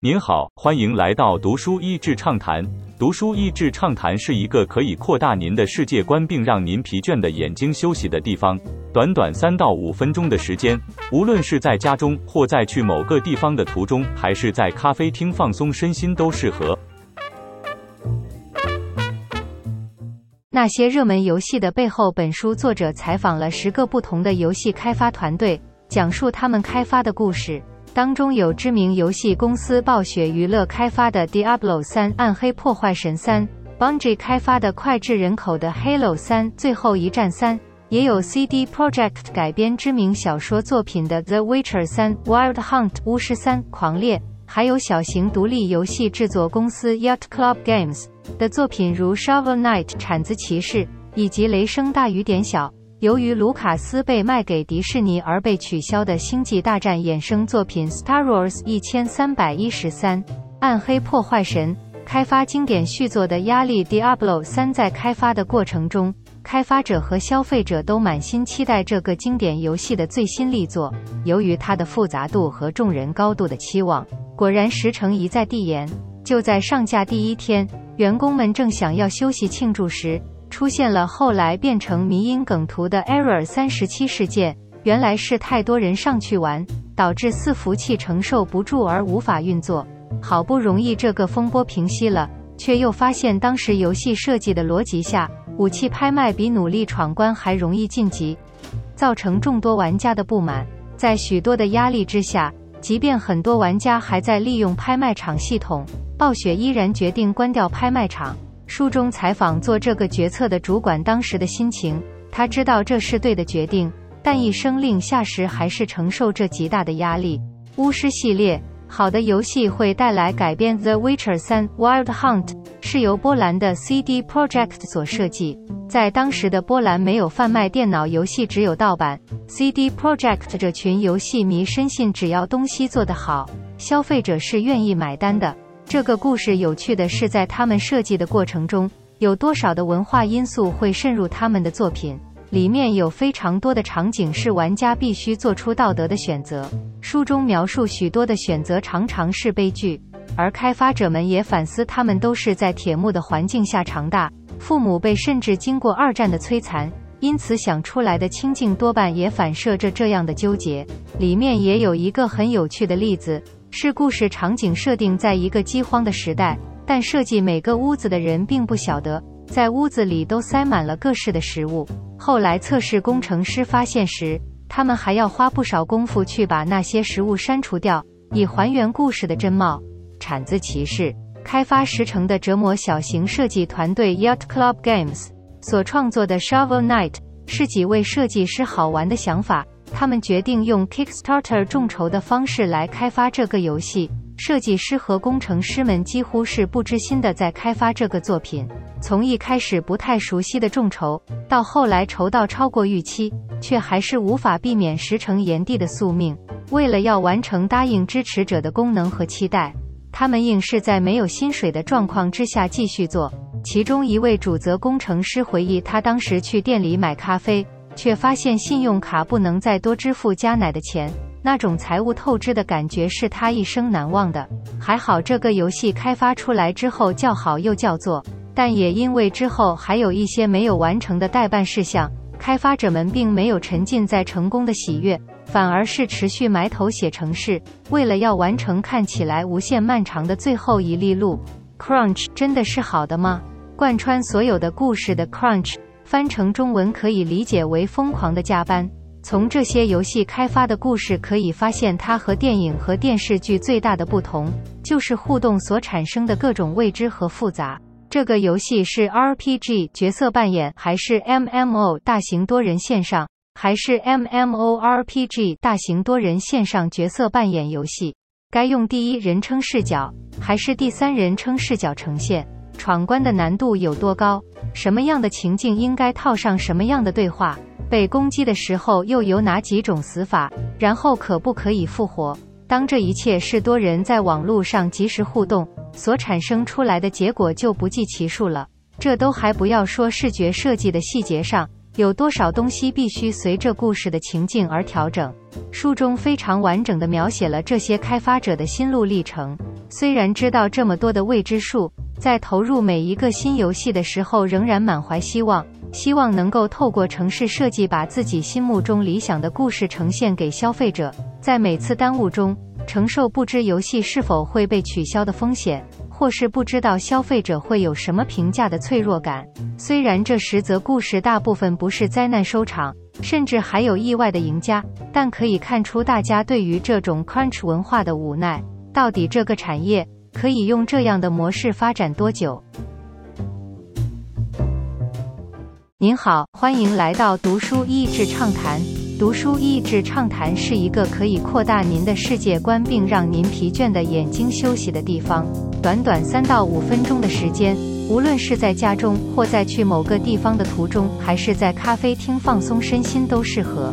您好，欢迎来到读书益智畅谈。读书益智畅谈是一个可以扩大您的世界观，并让您疲倦的眼睛休息的地方。短短三到五分钟的时间，无论是在家中，或在去某个地方的途中，还是在咖啡厅放松身心，都适合。那些热门游戏的背后，本书作者采访了十个不同的游戏开发团队，讲述他们开发的故事。当中有知名游戏公司暴雪娱乐开发的《Diablo 三：暗黑破坏神三》，Bungie 开发的脍炙人口的《Halo 三：最后一战三》，也有 CD Projekt 改编知名小说作品的《The Witcher 三：Wild Hunt 巫师三：狂猎》，还有小型独立游戏制作公司 Yacht Club Games 的作品如《Shovel Knight》铲子骑士以及《雷声大雨点小》。由于卢卡斯被卖给迪士尼而被取消的《星际大战》衍生作品《Star Wars 一千三百一十三：暗黑破坏神》，开发经典续作的压力《Diablo 三》在开发的过程中，开发者和消费者都满心期待这个经典游戏的最新力作。由于它的复杂度和众人高度的期望，果然实诚一再递延。就在上架第一天，员工们正想要休息庆祝时。出现了后来变成迷因梗图的 Error 三十七事件，原来是太多人上去玩，导致伺服器承受不住而无法运作。好不容易这个风波平息了，却又发现当时游戏设计的逻辑下，武器拍卖比努力闯关还容易晋级，造成众多玩家的不满。在许多的压力之下，即便很多玩家还在利用拍卖场系统，暴雪依然决定关掉拍卖场。书中采访做这个决策的主管当时的心情，他知道这是对的决定，但一声令下时还是承受这极大的压力。巫师系列好的游戏会带来改编，《The Witcher 三：Wild Hunt》是由波兰的 CD Projekt 所设计，在当时的波兰没有贩卖电脑游戏，只有盗版。CD Projekt 这群游戏迷深信，只要东西做得好，消费者是愿意买单的。这个故事有趣的是，在他们设计的过程中，有多少的文化因素会渗入他们的作品？里面有非常多的场景是玩家必须做出道德的选择。书中描述许多的选择常常是悲剧，而开发者们也反思，他们都是在铁幕的环境下长大，父母被甚至经过二战的摧残，因此想出来的清静多半也反射着这样的纠结。里面也有一个很有趣的例子。是故事场景设定在一个饥荒的时代，但设计每个屋子的人并不晓得，在屋子里都塞满了各式的食物。后来测试工程师发现时，他们还要花不少功夫去把那些食物删除掉，以还原故事的真貌。铲子骑士开发时程的折磨小型设计团队 Yacht Club Games 所创作的 Shovel Knight 是几位设计师好玩的想法。他们决定用 Kickstarter 众筹的方式来开发这个游戏。设计师和工程师们几乎是不知心的在开发这个作品。从一开始不太熟悉的众筹，到后来筹到超过预期，却还是无法避免石成炎帝的宿命。为了要完成答应支持者的功能和期待，他们硬是在没有薪水的状况之下继续做。其中一位主责工程师回忆，他当时去店里买咖啡。却发现信用卡不能再多支付加奶的钱，那种财务透支的感觉是他一生难忘的。还好这个游戏开发出来之后叫好又叫座，但也因为之后还有一些没有完成的待办事项，开发者们并没有沉浸在成功的喜悦，反而是持续埋头写程式，为了要完成看起来无限漫长的最后一粒路。Crunch 真的是好的吗？贯穿所有的故事的 Crunch。翻成中文可以理解为“疯狂的加班”。从这些游戏开发的故事可以发现，它和电影和电视剧最大的不同就是互动所产生的各种未知和复杂。这个游戏是 RPG 角色扮演，还是 MMO 大型多人线上，还是 MMORPG 大型多人线上角色扮演游戏？该用第一人称视角，还是第三人称视角呈现？闯关的难度有多高？什么样的情境应该套上什么样的对话？被攻击的时候又有哪几种死法？然后可不可以复活？当这一切是多人在网络上及时互动所产生出来的结果，就不计其数了。这都还不要说视觉设计的细节上，有多少东西必须随着故事的情境而调整？书中非常完整地描写了这些开发者的心路历程。虽然知道这么多的未知数，在投入每一个新游戏的时候，仍然满怀希望，希望能够透过城市设计，把自己心目中理想的故事呈现给消费者。在每次耽误中，承受不知游戏是否会被取消的风险。或是不知道消费者会有什么评价的脆弱感。虽然这实则故事大部分不是灾难收场，甚至还有意外的赢家，但可以看出大家对于这种 crunch 文化的无奈。到底这个产业可以用这样的模式发展多久？您好，欢迎来到读书益智畅谈。读书益智畅谈是一个可以扩大您的世界观，并让您疲倦的眼睛休息的地方。短短三到五分钟的时间，无论是在家中或在去某个地方的途中，还是在咖啡厅放松身心，都适合。